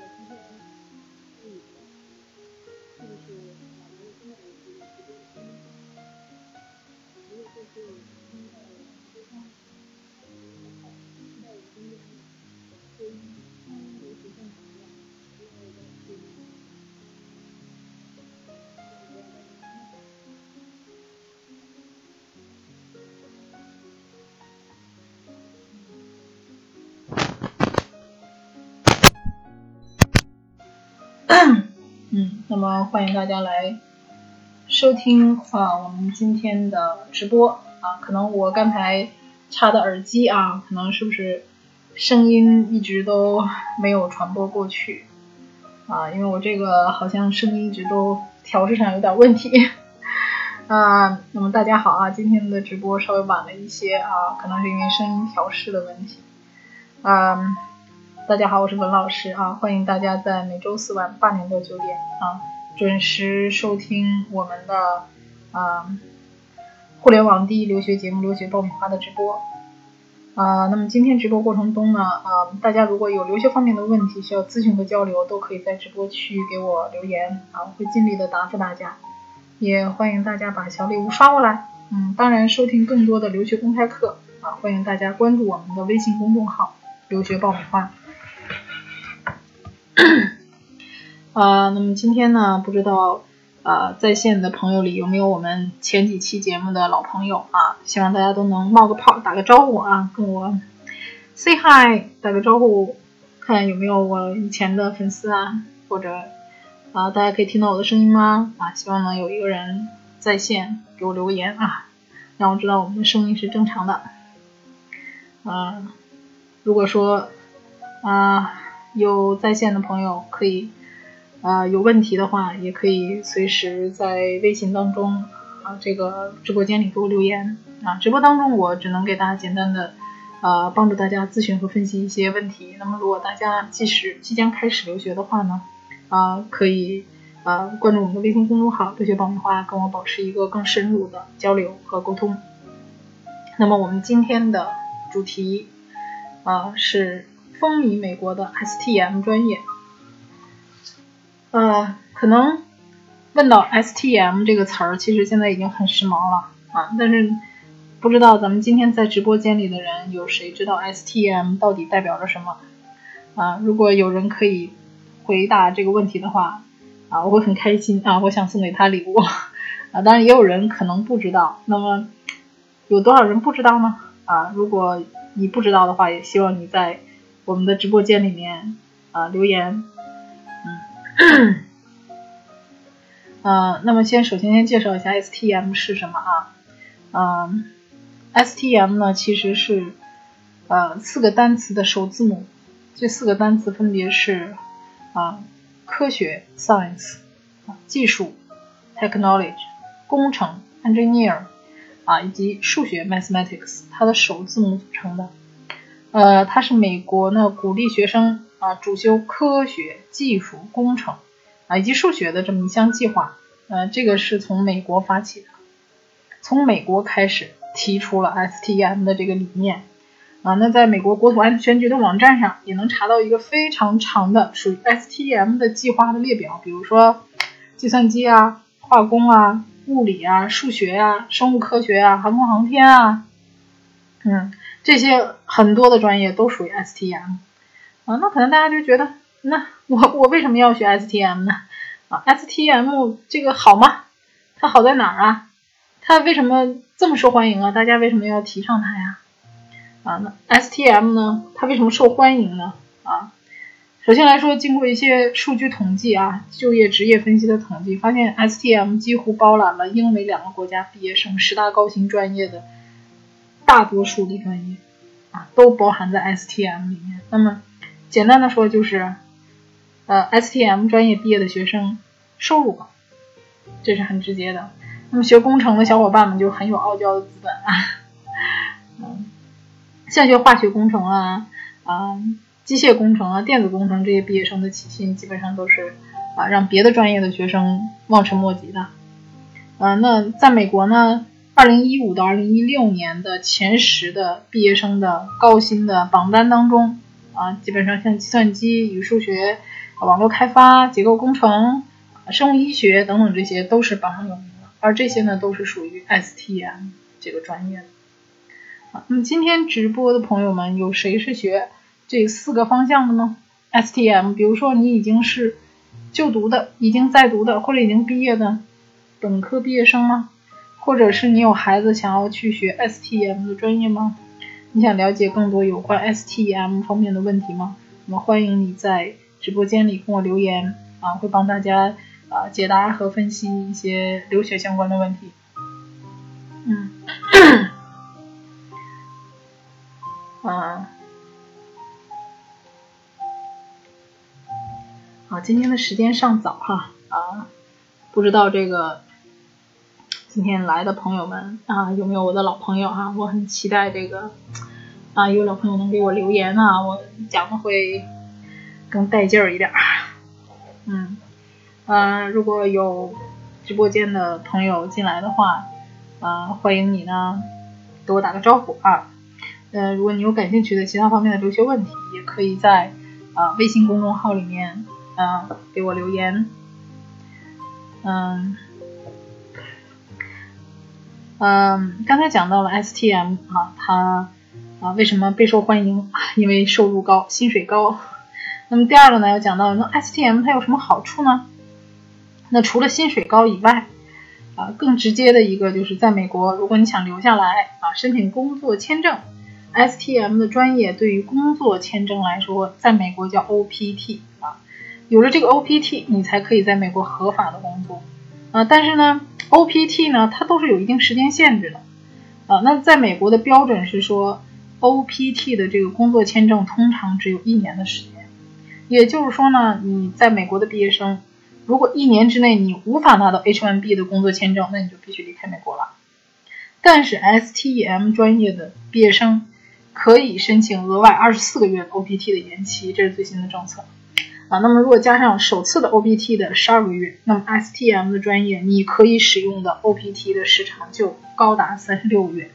我今天问你，是不是老年真的能识别识别得清清楚楚？如果说是。那么欢迎大家来收听啊，我们今天的直播啊，可能我刚才插的耳机啊，可能是不是声音一直都没有传播过去啊？因为我这个好像声音一直都调试上有点问题啊。那么大家好啊，今天的直播稍微晚了一些啊，可能是因为声音调试的问题啊。大家好，我是文老师啊，欢迎大家在每周四晚八点到九点啊准时收听我们的啊互联网第一留学节目《留学爆米花》的直播啊。那么今天直播过程中呢啊，大家如果有留学方面的问题需要咨询和交流，都可以在直播区给我留言啊，我会尽力的答复大家。也欢迎大家把小礼物刷过来。嗯，当然收听更多的留学公开课啊，欢迎大家关注我们的微信公众号“留学爆米花”。啊，那么今天呢，不知道啊，在线的朋友里有没有我们前几期节目的老朋友啊？希望大家都能冒个泡，打个招呼啊，跟我 say hi，打个招呼，看有没有我以前的粉丝啊，或者啊，大家可以听到我的声音吗？啊，希望能有一个人在线给我留个言啊，让我知道我们的声音是正常的。啊，如果说啊。有在线的朋友可以，啊，有问题的话也可以随时在微信当中啊，这个直播间里给我留言啊。直播当中我只能给大家简单的，呃，帮助大家咨询和分析一些问题。那么如果大家即使即将开始留学的话呢，啊，可以呃关注我们的微信公众号“留学爆米花”，跟我保持一个更深入的交流和沟通。那么我们今天的主题啊是。风靡美国的 STM 专业，呃，可能问到 STM 这个词儿，其实现在已经很时髦了啊。但是不知道咱们今天在直播间里的人有谁知道 STM 到底代表着什么啊？如果有人可以回答这个问题的话啊，我会很开心啊。我想送给他礼物 啊。当然也有人可能不知道，那么有多少人不知道呢？啊，如果你不知道的话，也希望你在。我们的直播间里面啊留言，嗯，呃，那么先首先先介绍一下 STM 是什么啊？嗯，STM 呢其实是呃四个单词的首字母，这四个单词分别是啊科学 Science 技术 Technology 工程 Engineer 啊以及数学 Mathematics 它的首字母组成的。呃，它是美国呢鼓励学生啊主修科学技术、工程啊以及数学的这么一项计划。呃，这个是从美国发起的，从美国开始提出了 STEM 的这个理念啊。那在美国国土安全局的网站上也能查到一个非常长的属于 STEM 的计划的列表，比如说计算机啊、化工啊、物理啊、数学啊、生物科学啊、航空航天啊，嗯。这些很多的专业都属于 STM 啊，那可能大家就觉得，那我我为什么要学 STM 呢？啊，STM 这个好吗？它好在哪儿啊？它为什么这么受欢迎啊？大家为什么要提倡它呀？啊，那 STM 呢？它为什么受欢迎呢？啊，首先来说，经过一些数据统计啊，就业职业分析的统计，发现 STM 几乎包揽了英美两个国家毕业生十大高薪专业的。大多数的专业啊，都包含在 STM 里面。那么，简单的说就是，呃，STM 专业毕业的学生收入高，这是很直接的。那么学工程的小伙伴们就很有傲娇的资本啊，嗯，像学化学工程啊、啊机械工程啊、电子工程这些毕业生的起薪，基本上都是啊让别的专业的学生望尘莫及的。嗯，那在美国呢？二零一五到二零一六年的前十的毕业生的高薪的榜单当中，啊，基本上像计算机与数学、网络开发、结构工程、生物医学等等这些都是榜上有名的，而这些呢都是属于 STM 这个专业的。啊，那么今天直播的朋友们，有谁是学这四个方向的呢？STM，比如说你已经是就读的、已经在读的或者已经毕业的本科毕业生吗？或者是你有孩子想要去学 STEM 的专业吗？你想了解更多有关 STEM 方面的问题吗？那么欢迎你在直播间里跟我留言啊，会帮大家啊解答和分析一些留学相关的问题。嗯。啊，好，今天的时间尚早哈啊，不知道这个今天来的朋友们啊有没有我的老朋友啊？我很期待这个啊有老朋友能给我留言啊，我讲的会更带劲儿一点。嗯，呃，如果有直播间的朋友进来的话，啊，欢迎你呢，给我打个招呼啊。呃，如果你有感兴趣的其他方面的留学问题，也可以在啊微信公众号里面啊给我留言。嗯嗯，刚才讲到了 STM 啊，它啊为什么备受欢迎？因为收入高，薪水高。那么第二个呢，要讲到那 STM 它有什么好处呢？那除了薪水高以外，啊更直接的一个就是在美国，如果你想留下来啊，申请工作签证。STM 的专业对于工作签证来说，在美国叫 OPT 啊，有了这个 OPT，你才可以在美国合法的工作啊。但是呢，OPT 呢，它都是有一定时间限制的啊。那在美国的标准是说，OPT 的这个工作签证通常只有一年的时间，也就是说呢，你在美国的毕业生，如果一年之内你无法拿到 H1B 的工作签证，那你就必须离开美国了。但是 STEM 专业的毕业生，可以申请额外二十四个月 OPT 的延期，这是最新的政策啊。那么如果加上首次的 OPT 的十二个月，那么 STM 的专业你可以使用的 OPT 的时长就高达三十六个月。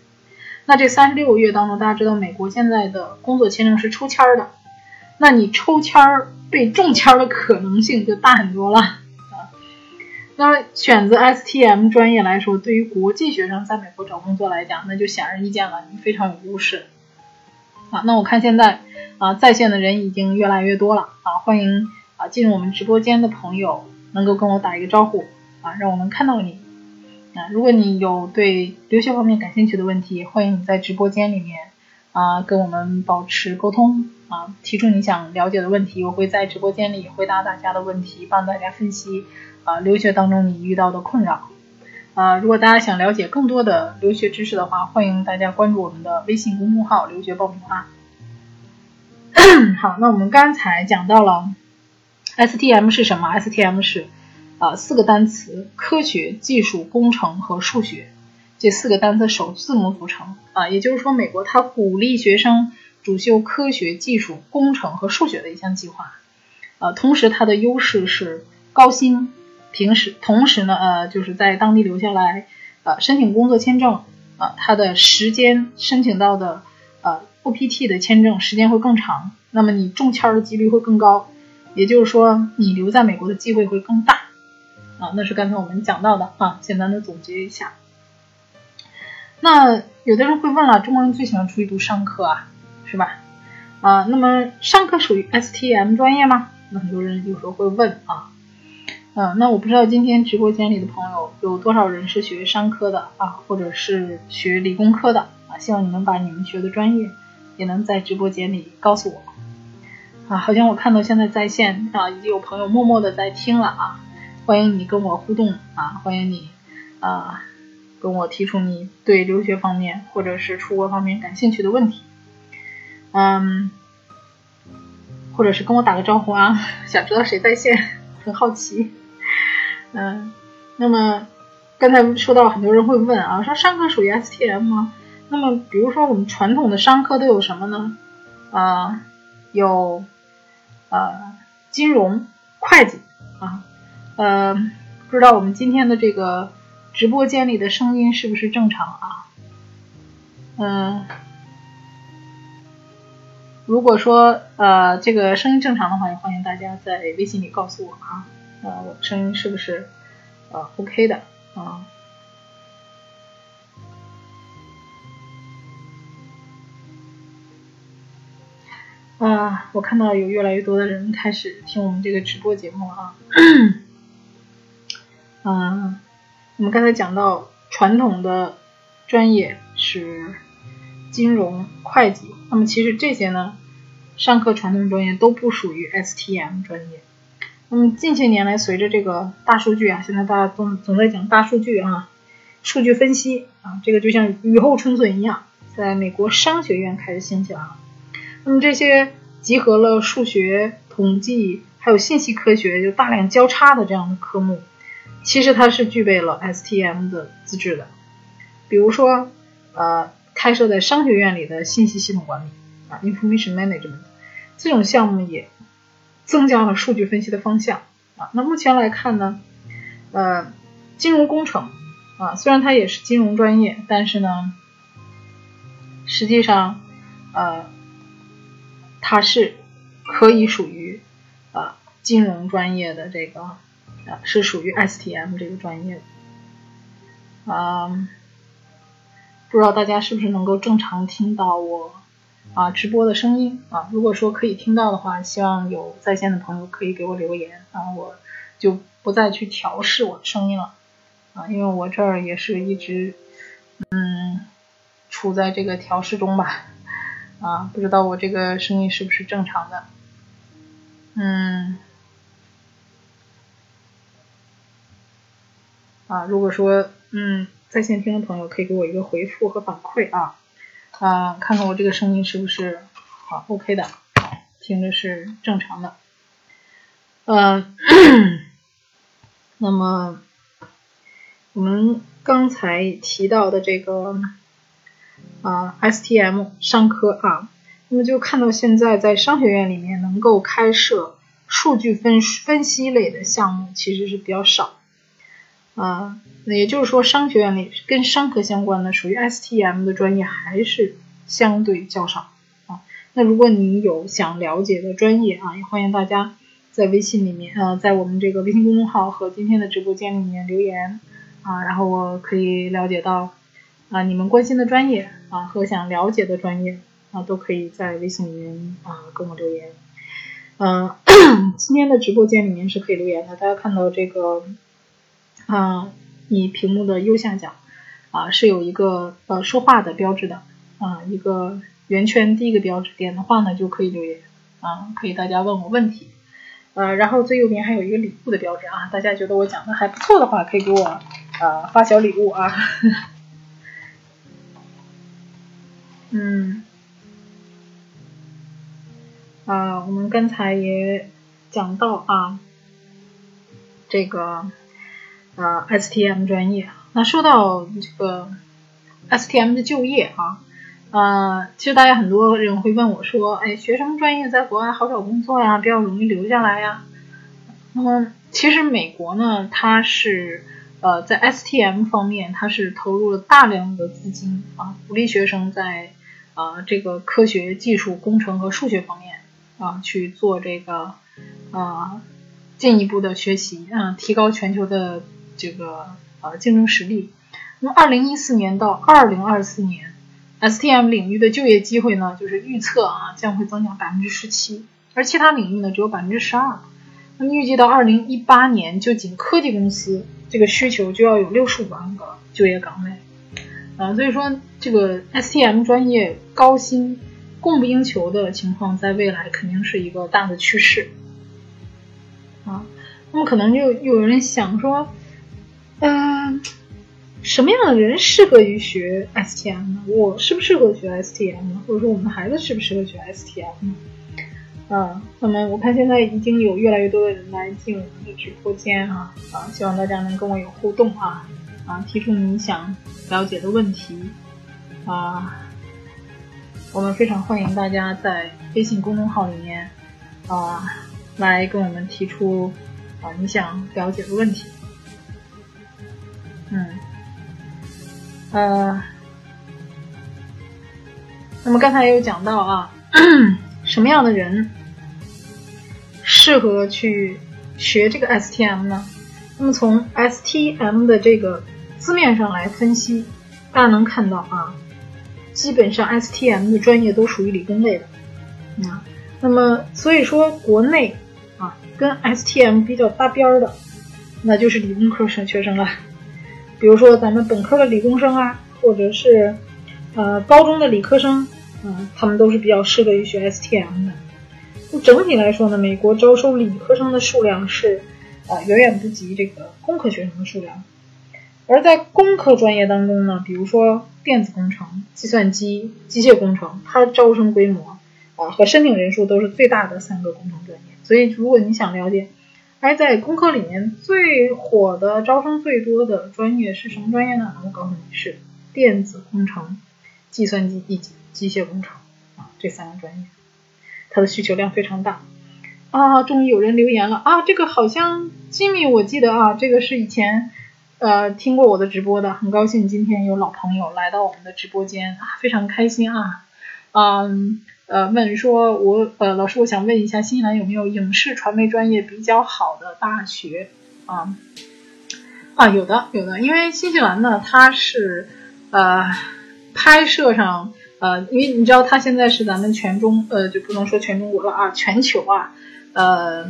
那这三十六个月当中，大家知道美国现在的工作签证是抽签的，那你抽签儿被中签的可能性就大很多了啊。那么选择 STM 专业来说，对于国际学生在美国找工作来讲，那就显而易见了，你非常有优势。啊，那我看现在啊在线的人已经越来越多了啊，欢迎啊进入我们直播间的朋友能够跟我打一个招呼啊，让我能看到你啊。如果你有对留学方面感兴趣的问题，欢迎你在直播间里面啊跟我们保持沟通啊，提出你想了解的问题，我会在直播间里回答大家的问题，帮大家分析啊留学当中你遇到的困扰。啊，如果大家想了解更多的留学知识的话，欢迎大家关注我们的微信公众号“留学爆米花”。好，那我们刚才讲到了 STM 是什么？STM 是啊四个单词：科学、技术、工程和数学。这四个单词首字母组成啊，也就是说，美国它鼓励学生主修科学、技术、工程和数学的一项计划。呃，同时它的优势是高薪。平时，同时呢，呃，就是在当地留下来，呃，申请工作签证，啊，它的时间申请到的，呃，OPT 的签证时间会更长，那么你中签的几率会更高，也就是说，你留在美国的机会会更大，啊，那是刚才我们讲到的啊，简单的总结一下。那有的人会问了，中国人最喜欢出去读商科啊，是吧？啊，那么商科属于 STM 专业吗？那很多人有时候会问啊。嗯，那我不知道今天直播间里的朋友有多少人是学商科的啊，或者是学理工科的啊？希望你能把你们学的专业也能在直播间里告诉我啊。好像我看到现在在线啊，已经有朋友默默的在听了啊。欢迎你跟我互动啊，欢迎你啊，跟我提出你对留学方面或者是出国方面感兴趣的问题，嗯，或者是跟我打个招呼啊，想知道谁在线，很好奇。嗯，那么刚才说到很多人会问啊，说商科属于 STM 吗？那么比如说我们传统的商科都有什么呢？啊，有呃金融、会计啊，呃，不知道我们今天的这个直播间里的声音是不是正常啊？嗯，如果说呃这个声音正常的话，也欢迎大家在微信里告诉我啊。啊我声音是不是啊 ok 的啊。啊我看到有越来越多的人开始听我们这个直播节目了啊。嗯我们刚才讲到传统的专业是金融会计那么其实这些呢上课传统专业都不属于 stm 专业那么近些年来，随着这个大数据啊，现在大家总总在讲大数据啊，数据分析啊，这个就像雨后春笋一样，在美国商学院开始兴起了。那么这些集合了数学、统计还有信息科学就大量交叉的这样的科目，其实它是具备了 STM 的资质的。比如说，呃，开设在商学院里的信息系统管理啊 （Information Management） 这种项目也增加了数据分析的方向啊。那目前来看呢，呃，金融工程啊，虽然它也是金融专业，但是呢，实际上，呃。它是可以属于啊金融专业的这个啊是属于 STM 这个专业的啊，不知道大家是不是能够正常听到我啊直播的声音啊？如果说可以听到的话，希望有在线的朋友可以给我留言啊，我就不再去调试我的声音了啊，因为我这儿也是一直嗯处在这个调试中吧。啊，不知道我这个声音是不是正常的？嗯，啊，如果说嗯在线听的朋友可以给我一个回复和反馈啊，啊，看看我这个声音是不是好 OK 的，听着是正常的。嗯，那么我们刚才提到的这个。啊，STM 商科啊，那么就看到现在在商学院里面能够开设数据分分析类的项目其实是比较少啊，那也就是说商学院里跟商科相关的属于 STM 的专业还是相对较少啊。那如果你有想了解的专业啊，也欢迎大家在微信里面呃，在我们这个微信公众号和今天的直播间里面留言啊，然后我可以了解到。啊，你们关心的专业啊和想了解的专业啊，都可以在微信里面啊跟我留言。嗯，今天的直播间里面是可以留言的。大家看到这个啊，你屏幕的右下角啊是有一个呃说话的标志的啊，一个圆圈第一个标志，点的话呢就可以留言啊，可以大家问我问题。呃，然后最右边还有一个礼物的标志啊，大家觉得我讲的还不错的话，可以给我呃发小礼物啊。嗯，啊，我们刚才也讲到啊，这个呃 STM 专业。那说到这个 STM 的就业啊，呃，其实大家很多人会问我说，哎，学什么专业在国外好找工作呀，比较容易留下来呀？那么其实美国呢，它是呃在 STM 方面，它是投入了大量的资金啊，鼓励学生在啊，这个科学技术、工程和数学方面啊，去做这个啊进一步的学习啊，提高全球的这个呃竞争实力。那么，二零一四年到二零二四年，STM 领域的就业机会呢，就是预测啊将会增长百分之十七，而其他领域呢只有百分之十二。那么，预计到二零一八年，就仅科技公司这个需求就要有六十五万个就业岗位。啊，所以说这个 STM 专业高薪、供不应求的情况，在未来肯定是一个大的趋势。啊，那么可能就有人想说，嗯，什么样的人适合于学 STM 呢？我适不适合学 STM 呢？或者说我们的孩子适不适合学 STM 呢？啊，那么我看现在已经有越来越多的人来进我们的直播间啊，啊，希望大家能跟我有互动啊。啊，提出你想了解的问题啊，我们非常欢迎大家在微信公众号里面啊来跟我们提出啊你想了解的问题。嗯，呃，那么刚才也有讲到啊，什么样的人适合去学这个 STM 呢？那么从 STM 的这个字面上来分析，大家能看到啊，基本上 STM 的专业都属于理工类的，啊，那么所以说国内啊跟 STM 比较搭边儿的，那就是理工科生学生了。比如说咱们本科的理工生啊，或者是呃高中的理科生，嗯，他们都是比较适合于学 STM 的。那整体来说呢，美国招收理科生的数量是啊远远不及这个工科学生的数量。而在工科专业当中呢，比如说电子工程、计算机、机械工程，它的招生规模啊和申请人数都是最大的三个工程专业。所以，如果你想了解，哎，在工科里面最火的、招生最多的专业是什么专业呢？我告诉你是电子工程、计算机以及机械工程啊这三个专业，它的需求量非常大啊。终于有人留言了啊，这个好像吉米，我记得啊，这个是以前。呃，听过我的直播的，很高兴今天有老朋友来到我们的直播间啊，非常开心啊。嗯，呃，问说，我呃，老师，我想问一下，新西兰有没有影视传媒专业比较好的大学啊？啊，有的，有的，因为新西兰呢，它是呃，拍摄上呃，因为你知道，它现在是咱们全中呃，就不能说全中国了啊，全球啊，呃，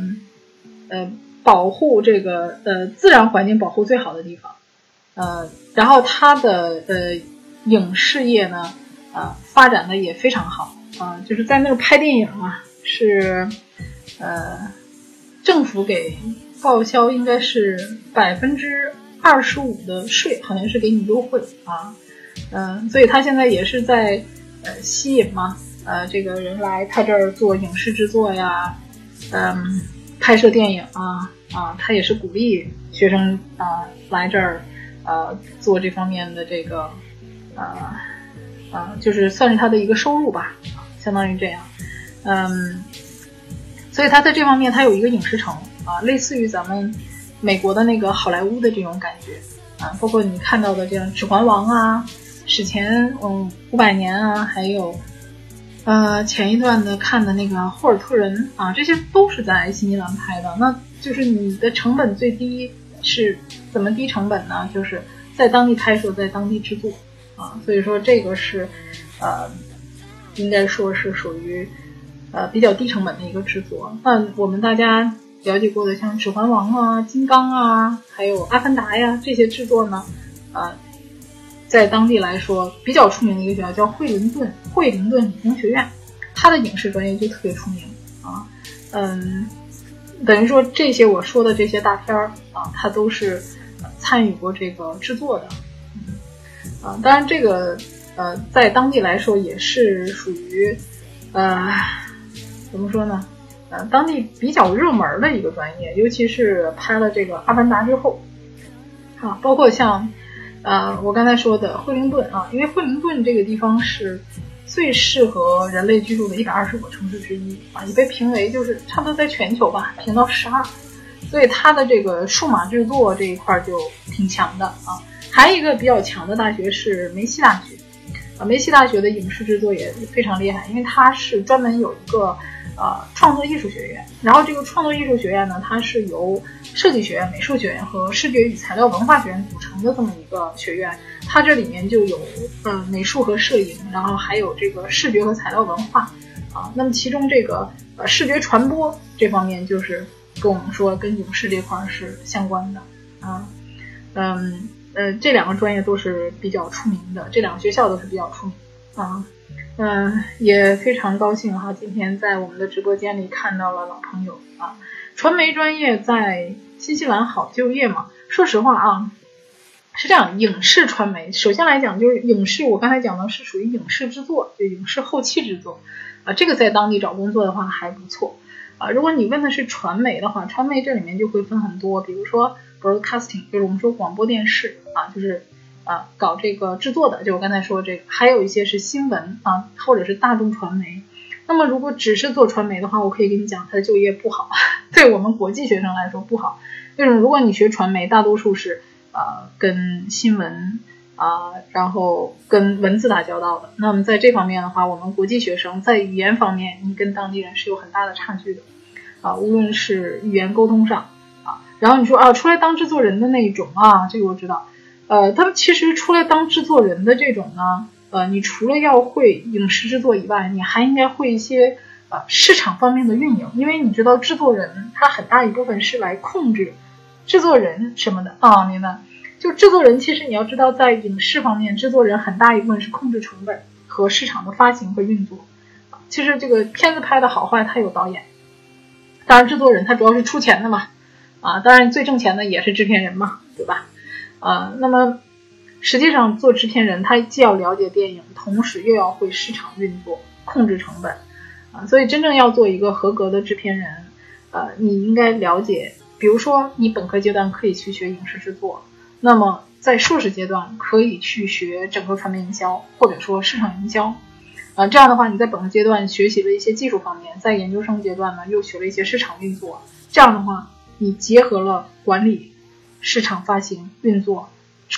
呃。保护这个呃自然环境保护最好的地方，呃，然后它的呃影视业呢，呃发展的也非常好啊，就是在那个拍电影啊，是呃政府给报销应该是百分之二十五的税，好像是给你优惠啊，嗯，所以他现在也是在呃吸引嘛，呃这个人来他这儿做影视制作呀，嗯，拍摄电影啊。啊，他也是鼓励学生啊来这儿，呃，做这方面的这个，呃，呃，就是算是他的一个收入吧，相当于这样，嗯，所以他在这方面他有一个影视城啊，类似于咱们美国的那个好莱坞的这种感觉啊，包括你看到的这样《指环王》啊，史前嗯五百年啊，还有呃前一段的看的那个霍尔特人啊，这些都是在新西兰拍的，那。就是你的成本最低是怎么低成本呢？就是在当地拍摄，在当地制作啊，所以说这个是呃，应该说是属于呃比较低成本的一个制作。那我们大家了解过的像《指环王》啊、《金刚》啊，还有《阿凡达》呀这些制作呢，呃，在当地来说比较出名的一个学校叫惠灵顿惠灵顿理工学院，它的影视专业就特别出名啊，嗯。等于说这些我说的这些大片儿啊，它都是参与过这个制作的，啊，当然这个呃，在当地来说也是属于呃，怎么说呢？呃，当地比较热门的一个专业，尤其是拍了这个《阿凡达》之后，啊，包括像呃我刚才说的惠灵顿啊，因为惠灵顿这个地方是。最适合人类居住的一百二十个城市之一啊，也被评为就是差不多在全球吧，评到十二，所以它的这个数码制作这一块就挺强的啊。还有一个比较强的大学是梅西大学啊，梅西大学的影视制作也非常厉害，因为它是专门有一个。呃，创作艺术学院，然后这个创作艺术学院呢，它是由设计学院、美术学院和视觉与材料文化学院组成的这么一个学院。它这里面就有呃美术和摄影，然后还有这个视觉和材料文化啊。那么其中这个呃视觉传播这方面，就是跟我们说跟影视这块是相关的啊。嗯呃，这两个专业都是比较出名的，这两个学校都是比较出名啊。嗯，也非常高兴哈，今天在我们的直播间里看到了老朋友啊。传媒专业在新西兰好就业吗？说实话啊，是这样，影视传媒首先来讲就是影视，我刚才讲的是属于影视制作，就影视后期制作啊，这个在当地找工作的话还不错啊。如果你问的是传媒的话，传媒这里面就会分很多，比如说 broadcasting，就是我们说广播电视啊，就是。啊，搞这个制作的，就我刚才说这个，还有一些是新闻啊，或者是大众传媒。那么如果只是做传媒的话，我可以跟你讲，它的就业不好，对我们国际学生来说不好。为什么？如果你学传媒，大多数是呃跟新闻啊，然后跟文字打交道的。那么在这方面的话，我们国际学生在语言方面，你跟当地人是有很大的差距的啊，无论是语言沟通上，然后你说啊，出来当制作人的那一种啊，这个我知道。呃，他们其实出来当制作人的这种呢，呃，你除了要会影视制作以外，你还应该会一些呃市场方面的运营，因为你知道制作人他很大一部分是来控制制作人什么的啊，明白？就制作人其实你要知道，在影视方面，制作人很大一部分是控制成本和市场的发行和运作。其实这个片子拍的好坏，他有导演，当然制作人他主要是出钱的嘛，啊，当然最挣钱的也是制片人嘛，对吧？啊，那么实际上做制片人，他既要了解电影，同时又要会市场运作、控制成本，啊，所以真正要做一个合格的制片人，呃，你应该了解，比如说你本科阶段可以去学影视制作，那么在硕士阶段可以去学整个传媒营销，或者说市场营销。啊，这样的话，你在本科阶段学习了一些技术方面，在研究生阶段呢，又学了一些市场运作。这样的话，你结合了管理、市场发行、运作、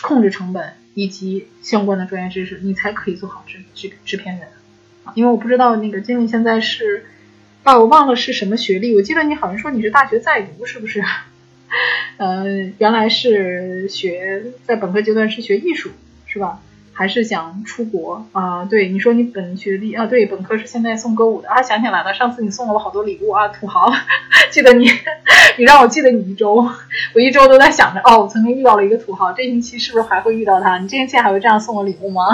控制成本以及相关的专业知识，你才可以做好制制制片人。因为我不知道那个经理现在是，啊，我忘了是什么学历。我记得你好像说你是大学在读，是不是？呃，原来是学在本科阶段是学艺术，是吧？还是想出国啊？对，你说你本学历啊，对，本科是现在送歌舞的啊，想起来了，上次你送了我好多礼物啊，土豪，记得你，你让我记得你一周，我一周都在想着，哦，我曾经遇到了一个土豪，这星期是不是还会遇到他？你这星期还会这样送我礼物吗？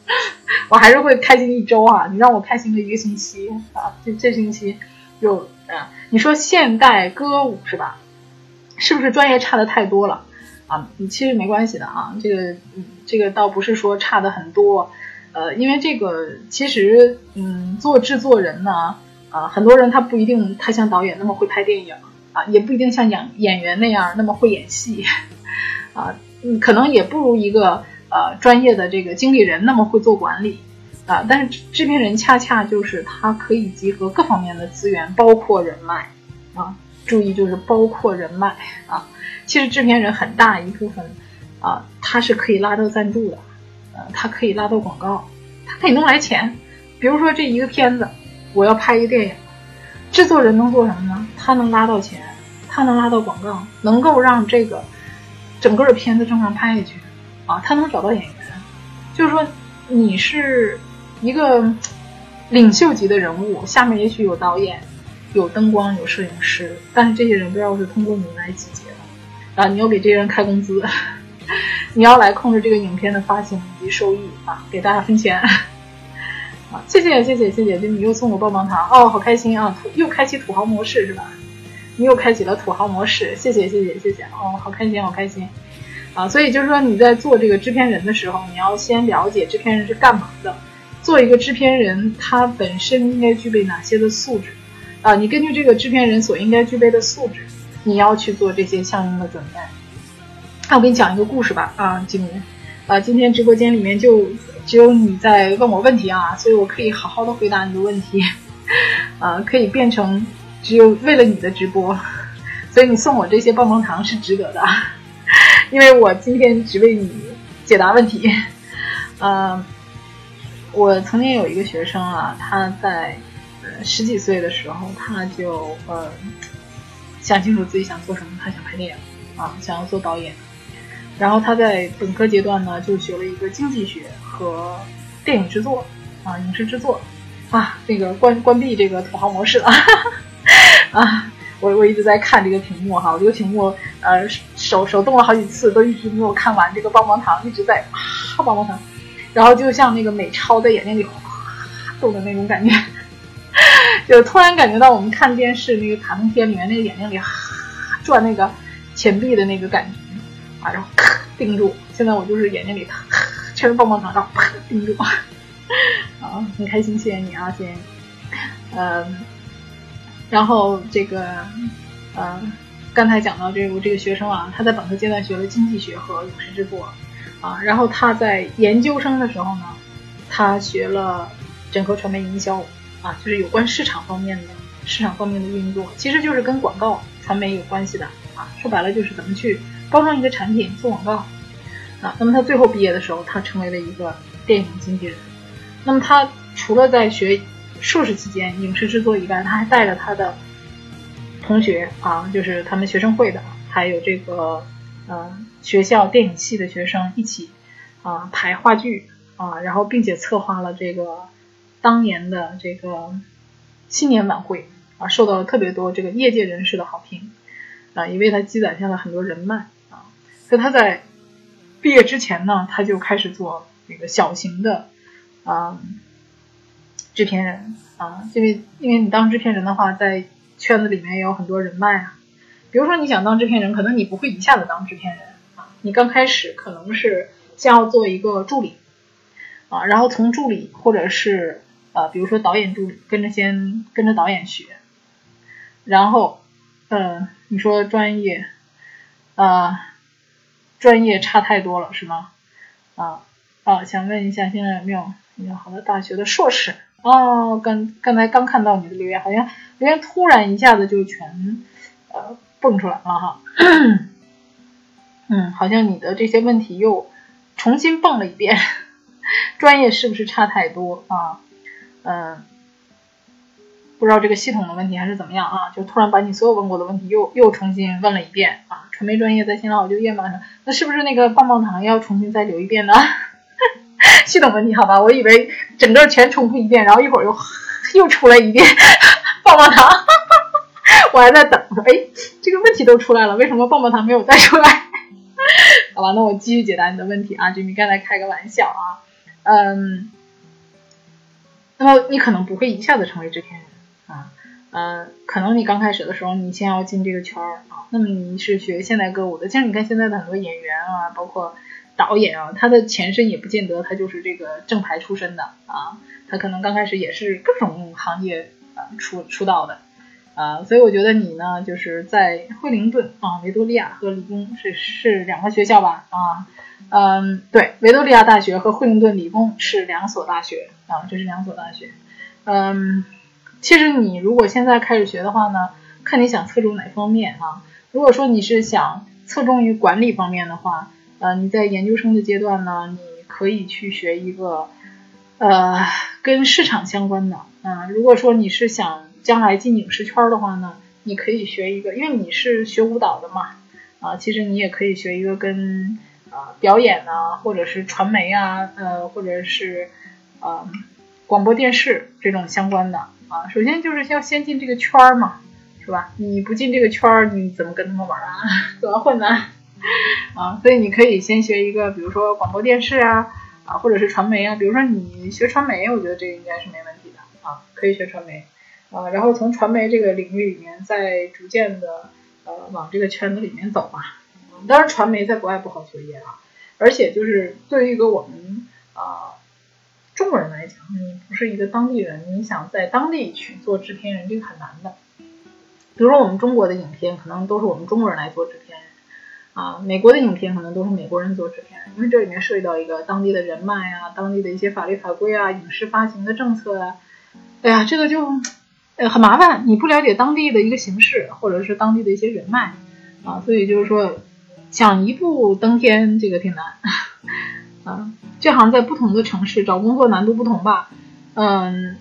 我还是会开心一周啊，你让我开心了一个星期啊，这这星期又啊，你说现代歌舞是吧？是不是专业差的太多了？啊，你其实没关系的啊，这个，嗯，这个倒不是说差的很多，呃，因为这个其实，嗯，做制作人呢，啊，很多人他不一定他像导演那么会拍电影啊，也不一定像演演员那样那么会演戏，啊，嗯，可能也不如一个呃专业的这个经理人那么会做管理，啊，但是制片人恰恰就是他可以集合各方面的资源，包括人脉，啊，注意就是包括人脉啊。其实制片人很大一部分，啊，他是可以拉到赞助的，呃，他可以拉到广告，他可以弄来钱。比如说这一个片子，我要拍一个电影，制作人能做什么呢？他能拉到钱，他能拉到广告，能够让这个整个的片子正常拍下去，啊，他能找到演员。就是说，你是一个领袖级的人物，下面也许有导演、有灯光、有摄影师，但是这些人都要是通过你来集结的。啊，你要给这些人开工资，你要来控制这个影片的发行以及收益啊，给大家分钱。啊，谢谢谢谢谢谢，就你又送我棒棒糖哦，好开心啊！土又开启土豪模式是吧？你又开启了土豪模式，谢谢谢谢谢谢哦，好开心好开心啊！所以就是说你在做这个制片人的时候，你要先了解制片人是干嘛的，做一个制片人他本身应该具备哪些的素质啊？你根据这个制片人所应该具备的素质。你要去做这些相应的准备。那我给你讲一个故事吧，啊，经理，啊，今天直播间里面就只有你在问我问题啊，所以我可以好好的回答你的问题，啊，可以变成只有为了你的直播，所以你送我这些棒棒糖是值得的，因为我今天只为你解答问题。啊，我曾经有一个学生啊，他在呃十几岁的时候，他就呃。想清楚自己想做什么，他想拍电影啊，想要做导演。然后他在本科阶段呢，就学了一个经济学和电影制作啊，影视制作啊。这个关关闭这个土豪模式了 啊！我我一直在看这个屏幕哈，我这个屏幕呃手手动了好几次，都一直没有看完这个棒棒糖，一直在啊棒棒糖，然后就像那个美钞在眼睛里动的那种感觉。就突然感觉到我们看电视那个卡通片里面那个眼睛里转那个钱币的那个感觉然后定住。现在我就是眼睛里全是棒棒糖，然后啪定住。啊，很开心，谢谢你啊，谢谢你。嗯，然后这个嗯，刚才讲到这个我这个学生啊，他在本科阶段学了经济学和影视制作啊，然后他在研究生的时候呢，他学了整合传媒营销。啊，就是有关市场方面的市场方面的运作，其实就是跟广告传媒有关系的啊。说白了就是怎么去包装一个产品，做广告啊。那么他最后毕业的时候，他成为了一个电影经纪人。那么他除了在学硕士期间影视制作以外，他还带着他的同学啊，就是他们学生会的，还有这个嗯学校电影系的学生一起啊排话剧啊，然后并且策划了这个。当年的这个新年晚会啊，受到了特别多这个业界人士的好评啊，也为他积攒下了很多人脉所以他在毕业之前呢，他就开始做这个小型的啊制片人啊，因为因为你当制片人的话，在圈子里面也有很多人脉啊。比如说你想当制片人，可能你不会一下子当制片人啊，你刚开始可能是先要做一个助理啊，然后从助理或者是呃，比如说导演助理，跟着先跟着导演学，然后呃，你说专业啊，专业差太多了是吗？啊啊，想问一下，现在有没有比较好的大学的硕士？哦，刚刚才刚看到你的留言，好像留言突然一下子就全呃。蹦出来了哈，嗯，好像你的这些问题又重新蹦了一遍，专业是不是差太多啊？嗯，不知道这个系统的问题还是怎么样啊？就突然把你所有问过的问题又又重新问了一遍啊！传媒专业在新浪就业吗？那是不是那个棒棒糖要重新再留一遍呢？系统问题好吧，我以为整个全重复一遍，然后一会儿又 又出来一遍 棒棒糖。我还在等，我说哎，这个问题都出来了，为什么棒棒糖没有带出来？好吧，那我继续解答你的问题啊，就你刚才开个玩笑啊，嗯，那么你可能不会一下子成为制片人啊，呃，可能你刚开始的时候，你先要进这个圈儿啊，那么你是学现代歌舞的，像你看现在的很多演员啊，包括导演啊，他的前身也不见得他就是这个正牌出身的啊，他可能刚开始也是各种行业啊出出道的。啊，所以我觉得你呢，就是在惠灵顿啊，维多利亚和理工是是两个学校吧？啊，嗯，对，维多利亚大学和惠灵顿理工是两所大学啊，这是两所大学。嗯，其实你如果现在开始学的话呢，看你想侧重哪方面啊。如果说你是想侧重于管理方面的话，呃，你在研究生的阶段呢，你可以去学一个呃跟市场相关的啊。如果说你是想将来进影视圈的话呢，你可以学一个，因为你是学舞蹈的嘛，啊，其实你也可以学一个跟啊表演啊，或者是传媒啊，呃，或者是啊广播电视这种相关的啊。首先就是要先进这个圈儿嘛，是吧？你不进这个圈儿，你怎么跟他们玩啊？怎么混呢？啊，所以你可以先学一个，比如说广播电视啊，啊，或者是传媒啊。比如说你学传媒，我觉得这个应该是没问题的啊，可以学传媒。啊，然后从传媒这个领域里面，再逐渐的呃往这个圈子里面走吧。当然，传媒在国外不好就业啊，而且就是对于一个我们啊中国人来讲，你不是一个当地人，你想在当地去做制片人，这个很难的。比如说我们中国的影片，可能都是我们中国人来做制片人啊；美国的影片可能都是美国人做制片人，因为这里面涉及到一个当地的人脉啊、当地的一些法律法规啊、影视发行的政策啊。哎呀，这个就。呃，很麻烦，你不了解当地的一个形势，或者是当地的一些人脉，啊，所以就是说，想一步登天，这个挺难，啊，这好像在不同的城市找工作难度不同吧，嗯，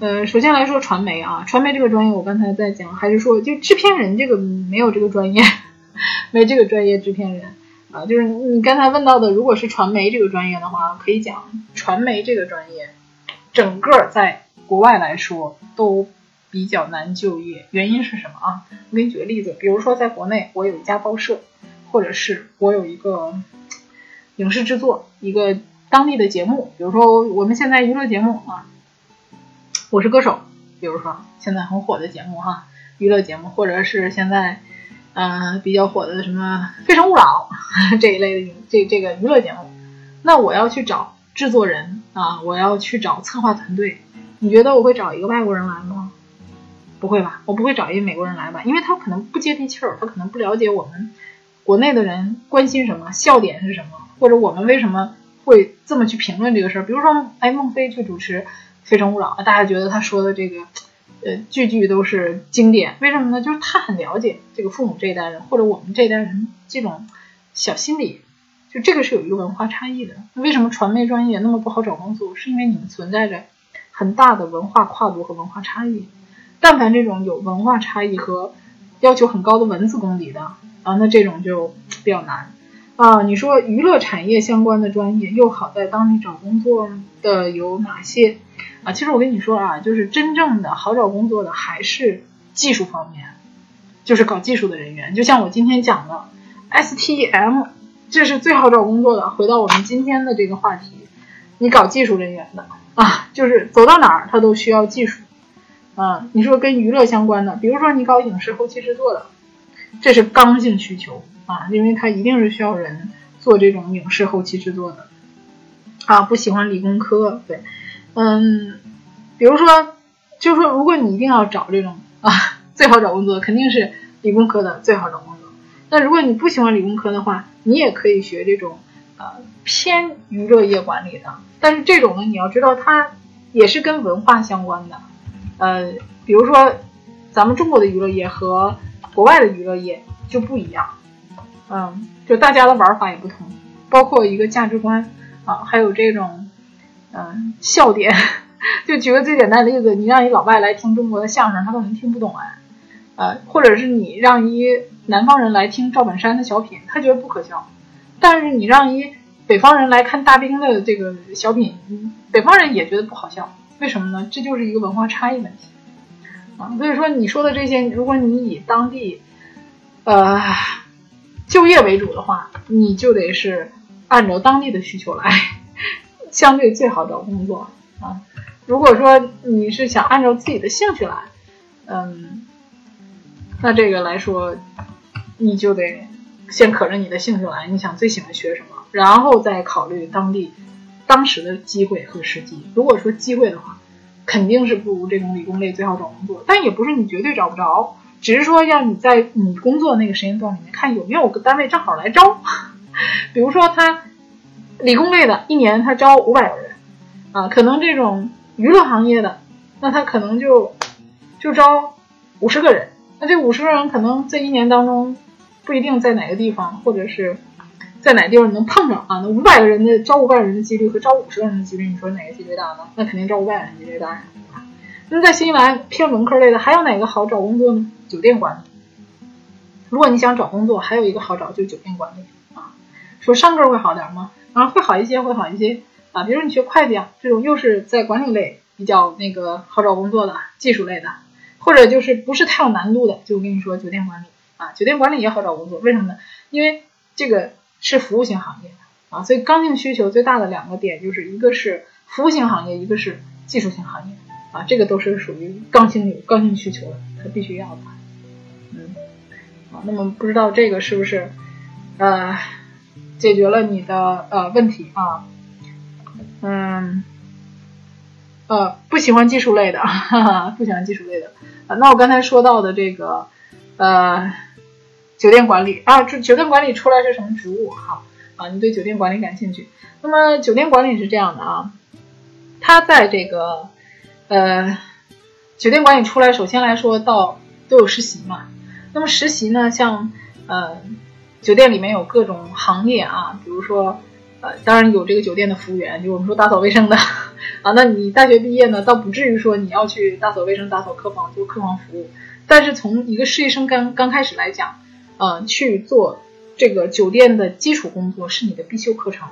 呃，首先来说传媒啊，传媒这个专业我刚才在讲，还是说就制片人这个没有这个专业，没这个专业制片人，啊，就是你刚才问到的，如果是传媒这个专业的话，可以讲传媒这个专业，整个在。国外来说都比较难就业，原因是什么啊？我给你举个例子，比如说在国内，我有一家报社，或者是我有一个影视制作，一个当地的节目，比如说我们现在娱乐节目啊，我是歌手，比如说现在很火的节目哈，娱乐节目，或者是现在嗯比较火的什么《非诚勿扰》这一类的这这个娱乐节目，那我要去找制作人啊，我要去找策划团队。你觉得我会找一个外国人来吗？不会吧，我不会找一个美国人来吧，因为他可能不接地气儿，他可能不了解我们国内的人关心什么，笑点是什么，或者我们为什么会这么去评论这个事儿。比如说，哎，孟非去主持《非诚勿扰》，大家觉得他说的这个，呃，句句都是经典，为什么呢？就是他很了解这个父母这一代人，或者我们这一代人这种小心理，就这个是有一个文化差异的。为什么传媒专业那么不好找工作？是因为你们存在着。很大的文化跨度和文化差异，但凡这种有文化差异和要求很高的文字功底的啊，那这种就比较难啊。你说娱乐产业相关的专业又好在当地找工作的有哪些？啊。其实我跟你说啊，就是真正的好找工作的还是技术方面，就是搞技术的人员。就像我今天讲的，STEM，这是最好找工作的。回到我们今天的这个话题，你搞技术人员的啊，就是走到哪儿他都需要技术。啊，你说跟娱乐相关的，比如说你搞影视后期制作的，这是刚性需求啊，因为它一定是需要人做这种影视后期制作的。啊，不喜欢理工科，对，嗯，比如说，就是说，如果你一定要找这种啊最好找工作，肯定是理工科的最好找工作。那如果你不喜欢理工科的话，你也可以学这种呃偏娱乐业管理的，但是这种呢，你要知道它也是跟文化相关的。呃，比如说，咱们中国的娱乐业和国外的娱乐业就不一样，嗯，就大家的玩法也不同，包括一个价值观啊，还有这种嗯笑点。就举个最简单的例子，你让一老外来听中国的相声，他可能听不懂哎，呃，或者是你让一南方人来听赵本山的小品，他觉得不可笑，但是你让一北方人来看大兵的这个小品，北方人也觉得不好笑。为什么呢？这就是一个文化差异问题啊！所以说你说的这些，如果你以当地呃就业为主的话，你就得是按照当地的需求来，相对最好找工作啊。如果说你是想按照自己的兴趣来，嗯，那这个来说，你就得先可着你的兴趣来，你想最喜欢学什么，然后再考虑当地。当时的机会和时机，如果说机会的话，肯定是不如这种理工类最好找工作，但也不是你绝对找不着，只是说让你在你工作那个时间段里面看有没有个单位正好来招。比如说他理工类的，一年他招五百个人，啊，可能这种娱乐行业的，那他可能就就招五十个人，那这五十个人可能这一年当中不一定在哪个地方，或者是。在哪地方能碰上啊？那五百个人的招五百人的几率和招五十个人的几率，你说哪个几率大呢？那肯定招五百人几率大呀，那在新西兰偏文科类的，还有哪个好找工作呢？酒店管理。如果你想找工作，还有一个好找就是酒店管理啊。说商科会好点吗？啊，会好一些，会好一些啊。比如你学会计啊，这种又是在管理类比较那个好找工作的技术类的，或者就是不是太有难度的，就我跟你说酒店管理啊，酒店管理也好找工作，为什么呢？因为这个。是服务型行业啊，所以刚性需求最大的两个点就是一个是服务型行业，一个是技术型行业啊，这个都是属于刚性有刚性需求的，它必须要的。嗯，啊，那么不知道这个是不是呃解决了你的呃问题啊？嗯，呃，不喜欢技术类的，哈哈，不喜欢技术类的啊。那我刚才说到的这个呃。酒店管理啊，酒酒店管理出来是什么职务？好啊，你对酒店管理感兴趣。那么酒店管理是这样的啊，它在这个呃酒店管理出来，首先来说到都有实习嘛。那么实习呢，像呃酒店里面有各种行业啊，比如说呃当然有这个酒店的服务员，就我们说打扫卫生的 啊。那你大学毕业呢，倒不至于说你要去打扫卫生、打扫客房做客房服务，但是从一个实习生刚刚开始来讲。嗯，去做这个酒店的基础工作是你的必修课程，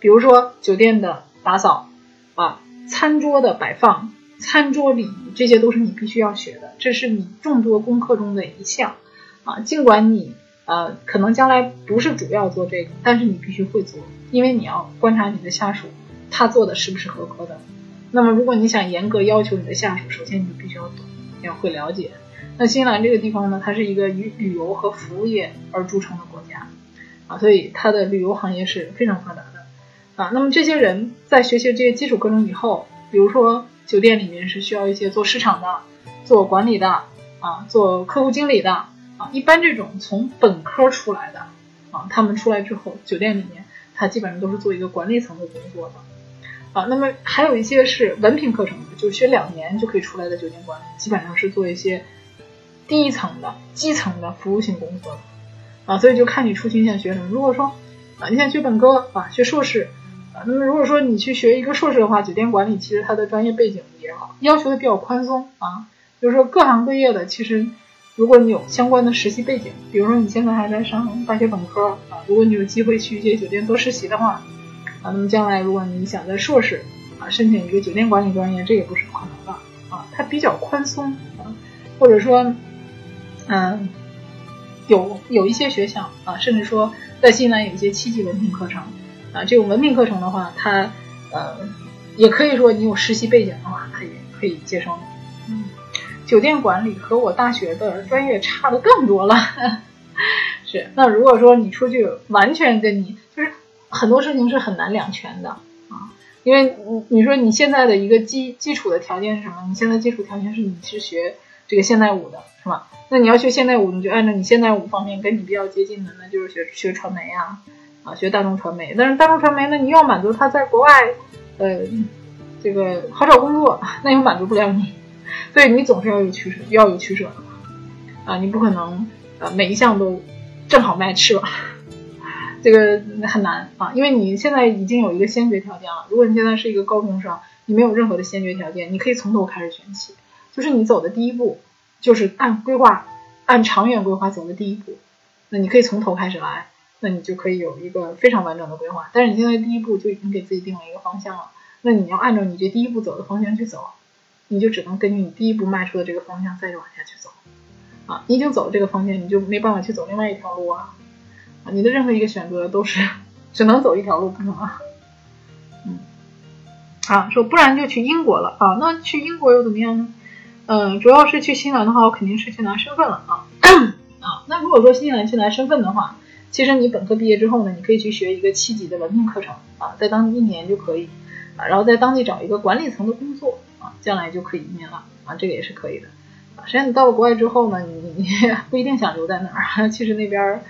比如说酒店的打扫啊，餐桌的摆放、餐桌礼仪，这些都是你必须要学的，这是你众多功课中的一项啊。尽管你呃可能将来不是主要做这个，但是你必须会做，因为你要观察你的下属，他做的是不是合格的。那么如果你想严格要求你的下属，首先你就必须要懂，要会了解。那新西兰这个地方呢，它是一个以旅游和服务业而著称的国家，啊，所以它的旅游行业是非常发达的，啊，那么这些人在学习这些基础课程以后，比如说酒店里面是需要一些做市场的、做管理的，啊，做客户经理的，啊，一般这种从本科出来的，啊，他们出来之后，酒店里面他基本上都是做一个管理层的工作的，啊，那么还有一些是文凭课程的，就学两年就可以出来的酒店管理，基本上是做一些。低层的基层的服务性工作的啊，所以就看你出勤想学什么。如果说啊，你想学本科啊，学硕士那么如果说你去学一个硕士的话，酒店管理其实它的专业背景也好，要求的比较宽松啊。就是说各行各业的，其实如果你有相关的实习背景，比如说你现在还在上大学本科啊，如果你有机会去一些酒店做实习的话啊，那么将来如果你想在硕士啊申请一个酒店管理专业，这也不是不可能的啊，它比较宽松啊，或者说，嗯，有有一些学校啊，甚至说在西南有一些七级文凭课程啊，这种文凭课程的话，它呃也可以说你有实习背景的话，可以可以接受你。嗯，酒店管理和我大学的专业差的更多了。是，那如果说你出去完全跟你就是很多事情是很难两全的啊，因为你你说你现在的一个基基础的条件是什么？你现在基础条件是你是学这个现代舞的，是吧？那你要学现代舞，你就按照你现代舞方面跟你比较接近的，那就是学学传媒啊，啊，学大众传媒。但是大众传媒呢，你要满足他在国外，呃，这个好找工作，那又满足不了你，所以你总是要有取舍，要有取舍的啊，你不可能呃每一项都。正好卖吃吧，这个很难啊，因为你现在已经有一个先决条件了。如果你现在是一个高中生，你没有任何的先决条件，你可以从头开始选起，就是你走的第一步，就是按规划、按长远规划走的第一步。那你可以从头开始来，那你就可以有一个非常完整的规划。但是你现在第一步就已经给自己定了一个方向了，那你要按照你这第一步走的方向去走，你就只能根据你第一步迈出的这个方向再往下去走。啊，你已经走了这个方向，你就没办法去走另外一条路啊！啊，你的任何一个选择都是只能走一条路，不能啊。嗯，啊，说不然就去英国了啊？那去英国又怎么样呢？嗯，主要是去新西兰的话，我肯定是去拿身份了啊。啊，那如果说新西兰去拿身份的话，其实你本科毕业之后呢，你可以去学一个七级的文凭课程啊，在当地一年就可以啊，然后在当地找一个管理层的工作啊，将来就可以移民了啊，这个也是可以的。实际上，你到了国外之后呢，你你不一定想留在那儿。其实那边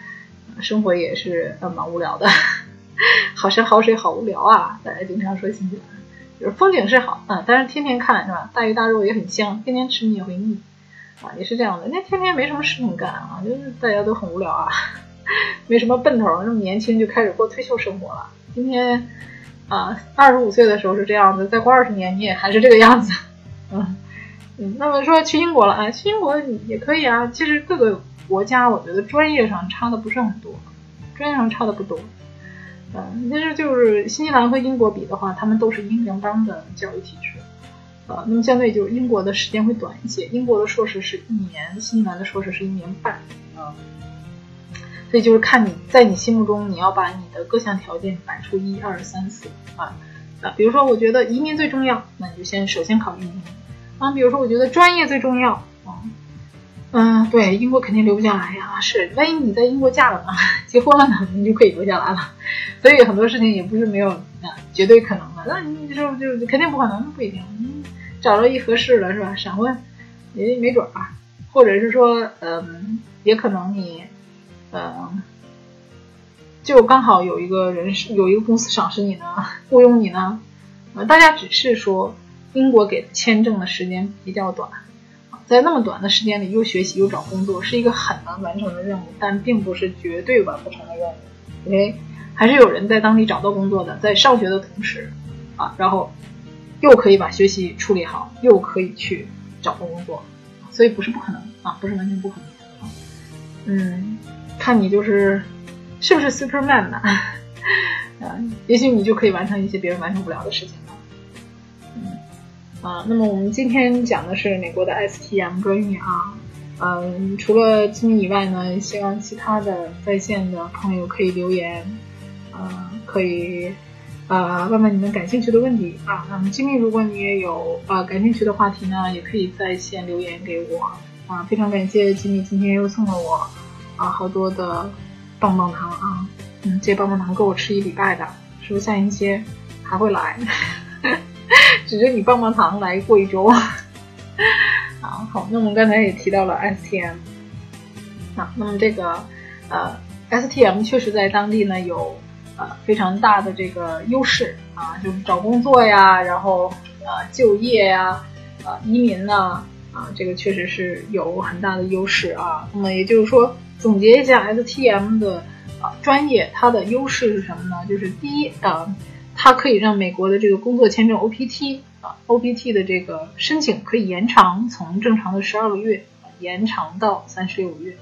生活也是呃蛮无聊的，好山好水好无聊啊！大家经常说新西兰，就是风景是好啊，但是天天看是吧？大鱼大肉也很香，天天吃你也会腻啊，也是这样的。那天天没什么事情干啊，就是大家都很无聊啊，没什么奔头，那么年轻就开始过退休生活了。今天啊，二十五岁的时候是这样子，再过二十年你也还是这个样子，嗯。嗯，那么说去英国了啊？去英国也可以啊。其实各个国家，我觉得专业上差的不是很多，专业上差的不多。嗯，但是就是新西兰和英国比的话，他们都是英联邦的教育体制，呃，那么相对就是英国的时间会短一些。英国的硕士是一年，新西兰的硕士是一年半啊。所以就是看你在你心目中，你要把你的各项条件摆出一二三四啊啊。比如说，我觉得移民最重要，那你就先首先考虑移民。啊，比如说，我觉得专业最重要啊，嗯，对，英国肯定留不下来呀。是，万一你在英国嫁了呢，结婚了呢，你就可以留下来了。所以很多事情也不是没有啊，绝对可能的。那你就就肯定不可能，不一定。你找到一合适的是吧？闪婚也没准啊，或者是说，嗯，也可能你，嗯，就刚好有一个人是有一个公司赏识你呢，雇佣你呢。呃，大家只是说。英国给签证的时间比较短，在那么短的时间里又学习又找工作，是一个很难完成的任务，但并不是绝对完不成的任务。OK，还是有人在当地找到工作的，在上学的同时，啊，然后又可以把学习处理好，又可以去找到工作，所以不是不可能啊，不是完全不可能啊。嗯，看你就是是不是 Superman 呢？啊，也许你就可以完成一些别人完成不了的事情了。嗯。啊，那么我们今天讲的是美国的 STM 专业啊，嗯，除了吉米以外呢，希望其他的在线的朋友可以留言，啊，可以啊问问你们感兴趣的问题啊。那么吉米，如果你也有啊感兴趣的话题呢，也可以在线留言给我啊。非常感谢吉米今天又送了我啊好多的棒棒糖啊，嗯，这棒棒糖够我吃一礼拜的，是不是下一期还会来？指着你棒棒糖来过一周啊！好，那我们刚才也提到了 STM 啊，那么这个呃 STM 确实在当地呢有呃非常大的这个优势啊，就是找工作呀，然后呃就业呀，呃移民呐啊，这个确实是有很大的优势啊。那么也就是说，总结一下 STM 的啊专业，它的优势是什么呢？就是第一啊。它可以让美国的这个工作签证 OPT 啊，OPT 的这个申请可以延长，从正常的十二个月延长到三十六个月。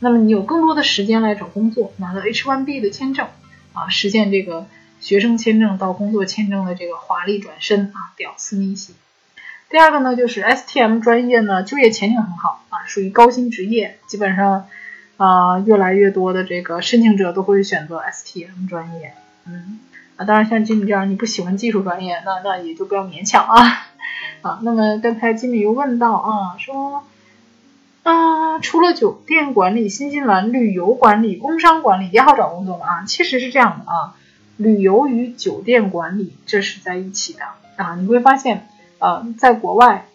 那么你有更多的时间来找工作，拿到 H1B 的签证啊，实现这个学生签证到工作签证的这个华丽转身啊，屌丝逆袭。第二个呢，就是 STM 专业呢，就业前景很好啊，属于高薪职业，基本上啊，越来越多的这个申请者都会选择 STM 专业。嗯，啊，当然像金米这样你不喜欢技术专业，那那也就不要勉强啊。啊，那么刚才金米又问到啊，说，啊，除了酒店管理、新西兰旅游管理、工商管理也好找工作吗？啊，其实是这样的啊，旅游与酒店管理这是在一起的啊，你会发现。呃，在国外，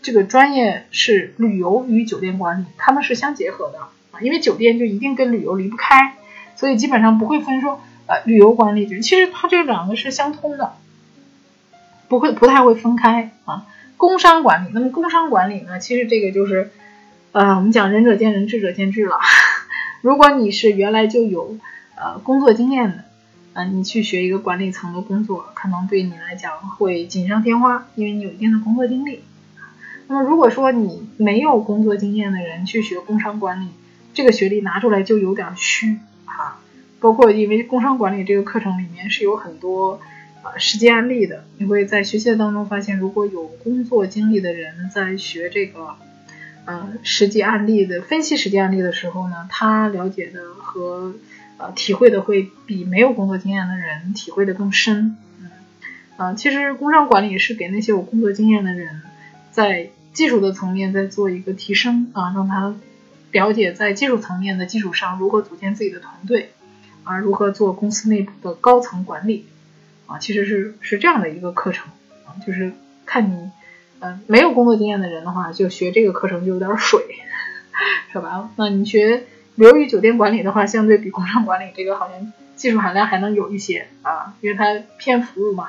这个专业是旅游与酒店管理，他们是相结合的因为酒店就一定跟旅游离不开，所以基本上不会分说呃旅游管理，其实它这两个是相通的，不会不太会分开啊。工商管理，那么工商管理呢，其实这个就是呃我们讲仁者见仁，智者见智了。如果你是原来就有呃工作经验的。嗯，你去学一个管理层的工作，可能对你来讲会锦上添花，因为你有一定的工作经历。那么如果说你没有工作经验的人去学工商管理，这个学历拿出来就有点虚啊。包括因为工商管理这个课程里面是有很多啊实际案例的，你会在学习当中发现，如果有工作经历的人在学这个呃实际案例的分析实际案例的时候呢，他了解的和呃，体会的会比没有工作经验的人体会的更深。嗯，啊，其实工商管理是给那些有工作经验的人，在技术的层面在做一个提升啊，让他了解在技术层面的基础上如何组建自己的团队，啊，如何做公司内部的高层管理，啊，其实是是这样的一个课程啊，就是看你，嗯，没有工作经验的人的话，就学这个课程就有点水，说白了，那你学。由于酒店管理的话，相对比工商管理这个好像技术含量还能有一些啊，因为它偏服务嘛。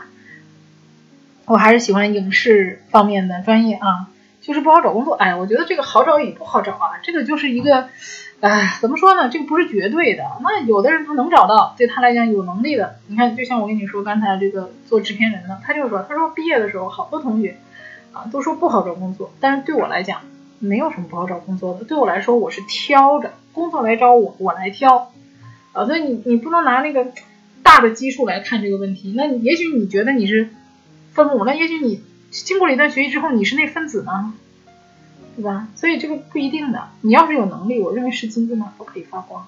我还是喜欢影视方面的专业啊，就是不好找工作。哎，我觉得这个好找也不好找啊，这个就是一个，哎，怎么说呢？这个不是绝对的。那有的人他能找到，对他来讲有能力的。你看，就像我跟你说刚才这个做制片人的，他就说，他说毕业的时候好多同学啊都说不好找工作，但是对我来讲。没有什么不好找工作的，对我来说，我是挑着工作来找我，我来挑，啊，所以你你不能拿那个大的基数来看这个问题。那也许你觉得你是分母，那也许你经过了一段学习之后，你是那分子呢，对吧？所以这个不一定的。你要是有能力，我认为是金子嘛，都可以发光。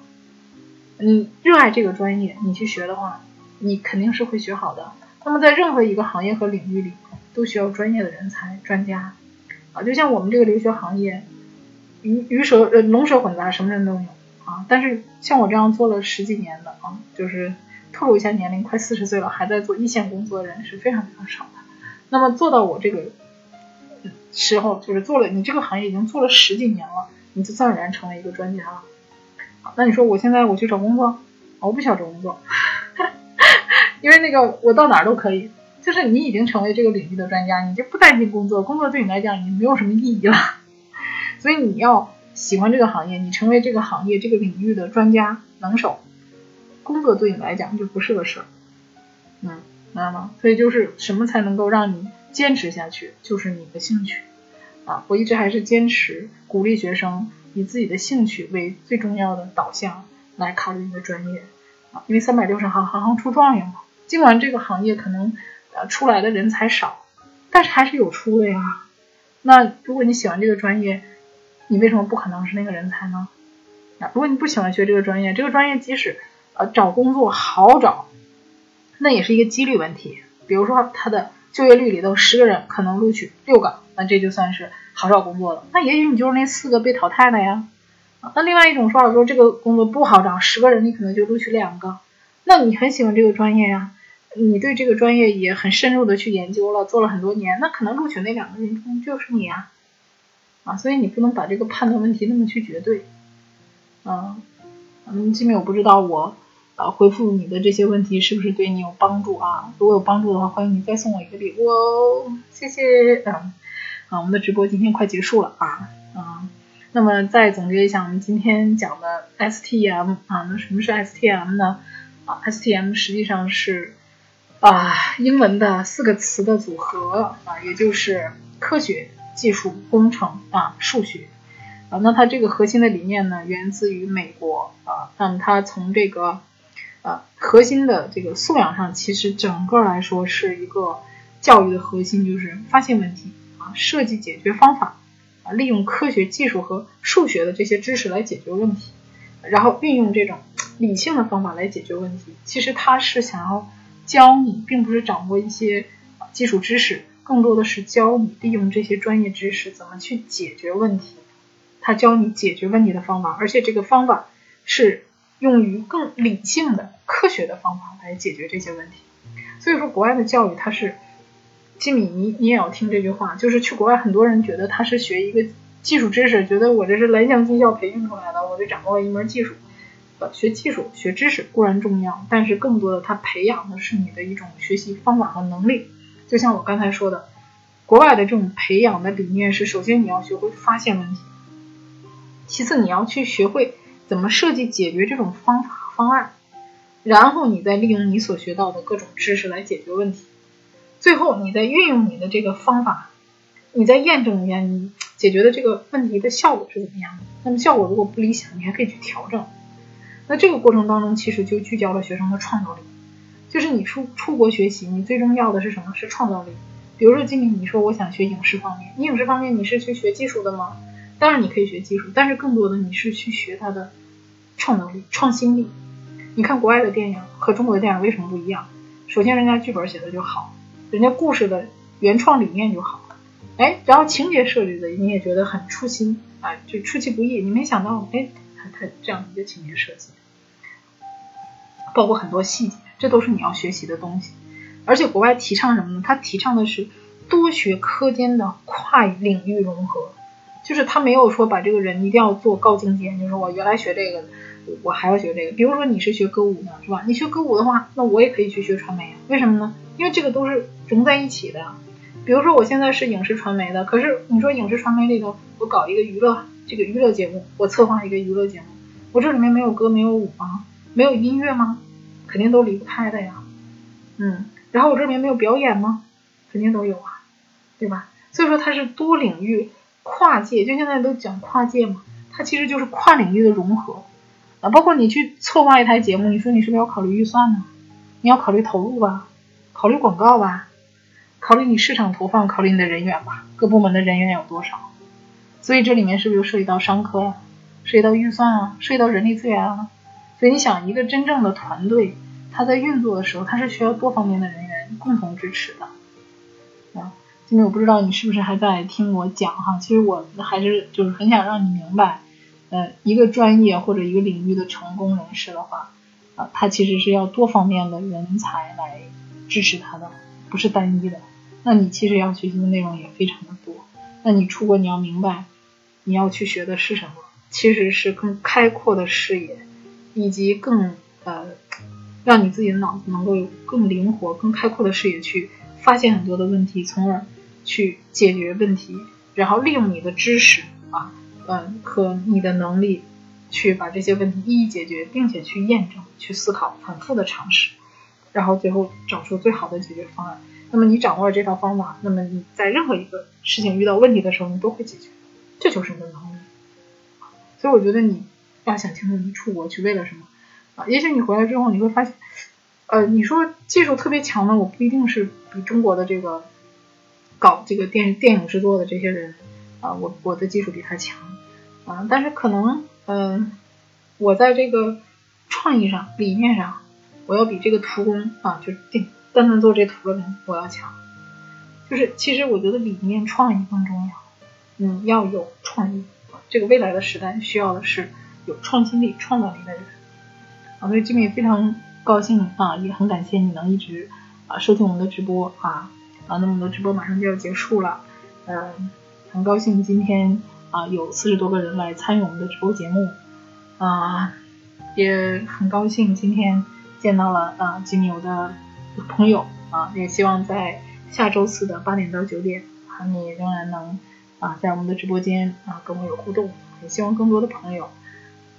你热爱这个专业，你去学的话，你肯定是会学好的。那么在任何一个行业和领域里，都需要专业的人才、专家。啊，就像我们这个留学行业，鱼鱼蛇呃龙蛇混杂，什么人都有啊。但是像我这样做了十几年的啊，就是透露一下年龄，快四十岁了还在做一线工作的人是非常非常少的。那么做到我这个时候，就是做了你这个行业已经做了十几年了，你就自然而然成为一个专家了。那你说我现在我去找工作，我不想找工作，因为那个我到哪儿都可以。就是你已经成为这个领域的专家，你就不担心工作，工作对你来讲已经没有什么意义了。所以你要喜欢这个行业，你成为这个行业这个领域的专家能手，工作对你来讲就不是个事儿。嗯，明白吗？所以就是什么才能够让你坚持下去，就是你的兴趣啊！我一直还是坚持鼓励学生以自己的兴趣为最重要的导向来考虑一个专业啊，因为三百六十行，行行出状元嘛。尽管这个行业可能。呃，出来的人才少，但是还是有出的呀。那如果你喜欢这个专业，你为什么不可能是那个人才呢？啊，如果你不喜欢学这个专业，这个专业即使呃找工作好找，那也是一个几率问题。比如说它的就业率里头十个人可能录取六个，那这就算是好找工作了。那也许你就是那四个被淘汰的呀。那另外一种说法说这个工作不好找，十个人你可能就录取两个，那你很喜欢这个专业呀。你对这个专业也很深入的去研究了，做了很多年，那可能录取那两个人中就是你啊，啊，所以你不能把这个判断问题那么去绝对，嗯，嗯，金明我不知道我呃回复你的这些问题是不是对你有帮助啊？如果有帮助的话，欢迎你再送我一个礼物哦，谢谢，嗯，啊，我们的直播今天快结束了啊，嗯，那么再总结一下我们今天讲的 STM 啊，那什么是 STM 呢？啊，STM 实际上是。啊，英文的四个词的组合啊，也就是科学、技术、工程啊、数学啊。那它这个核心的理念呢，源自于美国啊。那么它从这个呃核心的这个素养上，其实整个来说是一个教育的核心，就是发现问题啊，设计解决方法啊，利用科学技术和数学的这些知识来解决问题，然后运用这种理性的方法来解决问题。其实他是想要教你，并不是掌握一些基础知识，更多的是教你利用这些专业知识怎么去解决问题。他教你解决问题的方法，而且这个方法是用于更理性的、科学的方法来解决这些问题。所以说，国外的教育它是，吉米，你你也要听这句话，就是去国外，很多人觉得他是学一个技术知识，觉得我这是蓝翔技校培训出来的，我就掌握了一门技术。学技术、学知识固然重要，但是更多的，它培养的是你的一种学习方法和能力。就像我刚才说的，国外的这种培养的理念是：首先你要学会发现问题。其次，你要去学会怎么设计解决这种方法方案，然后你再利用你所学到的各种知识来解决问题，最后你再运用你的这个方法，你再验证一下你解决的这个问题的效果是怎么样的。那么效果如果不理想，你还可以去调整。那这个过程当中，其实就聚焦了学生的创造力，就是你出出国学习，你最终要的是什么？是创造力。比如说今年你说我想学影视方面，你影视方面你是去学技术的吗？当然你可以学技术，但是更多的你是去学它的创造力、创新力。你看国外的电影和中国的电影为什么不一样？首先人家剧本写的就好，人家故事的原创理念就好，哎，然后情节设置的你也觉得很出新啊，就出其不意，你没想到，哎，他他这样的一个情节设计，包括很多细节，这都是你要学习的东西。而且国外提倡什么呢？他提倡的是多学科间的跨领域融合。就是他没有说把这个人一定要做高精尖，就是我原来学这个的，我还要学这个。比如说你是学歌舞的，是吧？你学歌舞的话，那我也可以去学传媒啊。为什么呢？因为这个都是融在一起的。比如说我现在是影视传媒的，可是你说影视传媒里头，我搞一个娱乐这个娱乐节目，我策划一个娱乐节目，我这里面没有歌没有舞吗？没有音乐吗？肯定都离不开的呀。嗯，然后我这里面没有表演吗？肯定都有啊，对吧？所以说它是多领域。跨界就现在都讲跨界嘛，它其实就是跨领域的融合啊。包括你去策划一台节目，你说你是不是要考虑预算呢？你要考虑投入吧，考虑广告吧，考虑你市场投放，考虑你的人员吧，各部门的人员有多少？所以这里面是不是就涉及到商科呀？涉及到预算啊？涉及到人力资源啊？所以你想，一个真正的团队，它在运作的时候，它是需要多方面的人员共同支持的。啊今天我不知道你是不是还在听我讲哈，其实我还是就是很想让你明白，呃，一个专业或者一个领域的成功人士的话，啊，他其实是要多方面的人才来支持他的，不是单一的。那你其实要学习的内容也非常的多。那你出国你要明白，你要去学的是什么？其实是更开阔的视野，以及更呃，让你自己的脑子能够有更灵活、更开阔的视野去发现很多的问题，从而。去解决问题，然后利用你的知识啊，嗯，和你的能力，去把这些问题一一解决，并且去验证、去思考、反复的尝试，然后最后找出最好的解决方案。那么你掌握了这套方法，那么你在任何一个事情遇到问题的时候，你都会解决，这就是你的能力。所以我觉得你要想清楚你出国去为了什么啊？也许你回来之后你会发现，呃，你说技术特别强的，我不一定是比中国的这个。搞这个电电影制作的这些人啊，我我的技术比他强啊，但是可能嗯，我在这个创意上、理念上，我要比这个图工啊，就定单单做这图的人我要强。就是其实我觉得理念创意更重要，嗯，要有创意。这个未来的时代需要的是有创新力、创造力的人啊。所以这边也非常高兴啊，也很感谢你能一直啊收听我们的直播啊。啊，那么多直播马上就要结束了，嗯，很高兴今天啊有四十多个人来参与我们的直播节目，啊，也很高兴今天见到了啊金牛的朋友啊，也希望在下周四的八点到九点啊，你仍然能啊在我们的直播间啊跟我有互动，也希望更多的朋友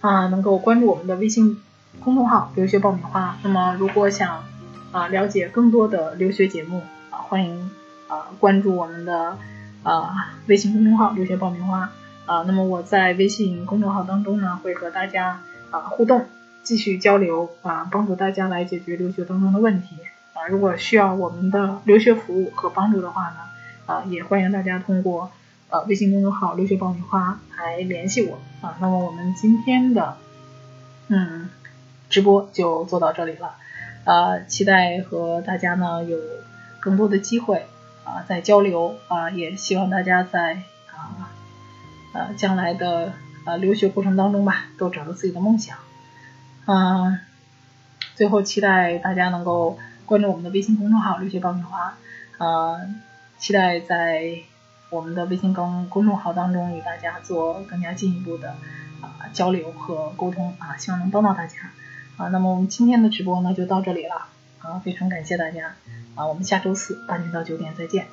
啊能够关注我们的微信公众号“留学爆米花”。那么如果想啊了解更多的留学节目啊，欢迎啊关注我们的啊微信公众号“留学爆米花”啊，那么我在微信公众号当中呢会和大家啊互动继续交流啊，帮助大家来解决留学当中的问题啊。如果需要我们的留学服务和帮助的话呢，啊，也欢迎大家通过呃微信公众号“留学爆米花”来联系我啊。那么我们今天的嗯直播就做到这里了，啊，期待和大家呢有更多的机会啊在交流啊，也希望大家在啊呃将来的。呃，留学过程当中吧，都找到自己的梦想。嗯，最后期待大家能够关注我们的微信公众号“留学爆米花”。呃，期待在我们的微信公公众号当中与大家做更加进一步的啊交流和沟通啊，希望能帮到大家啊。那么我们今天的直播呢就到这里了啊，非常感谢大家啊，我们下周四八点到九点再见。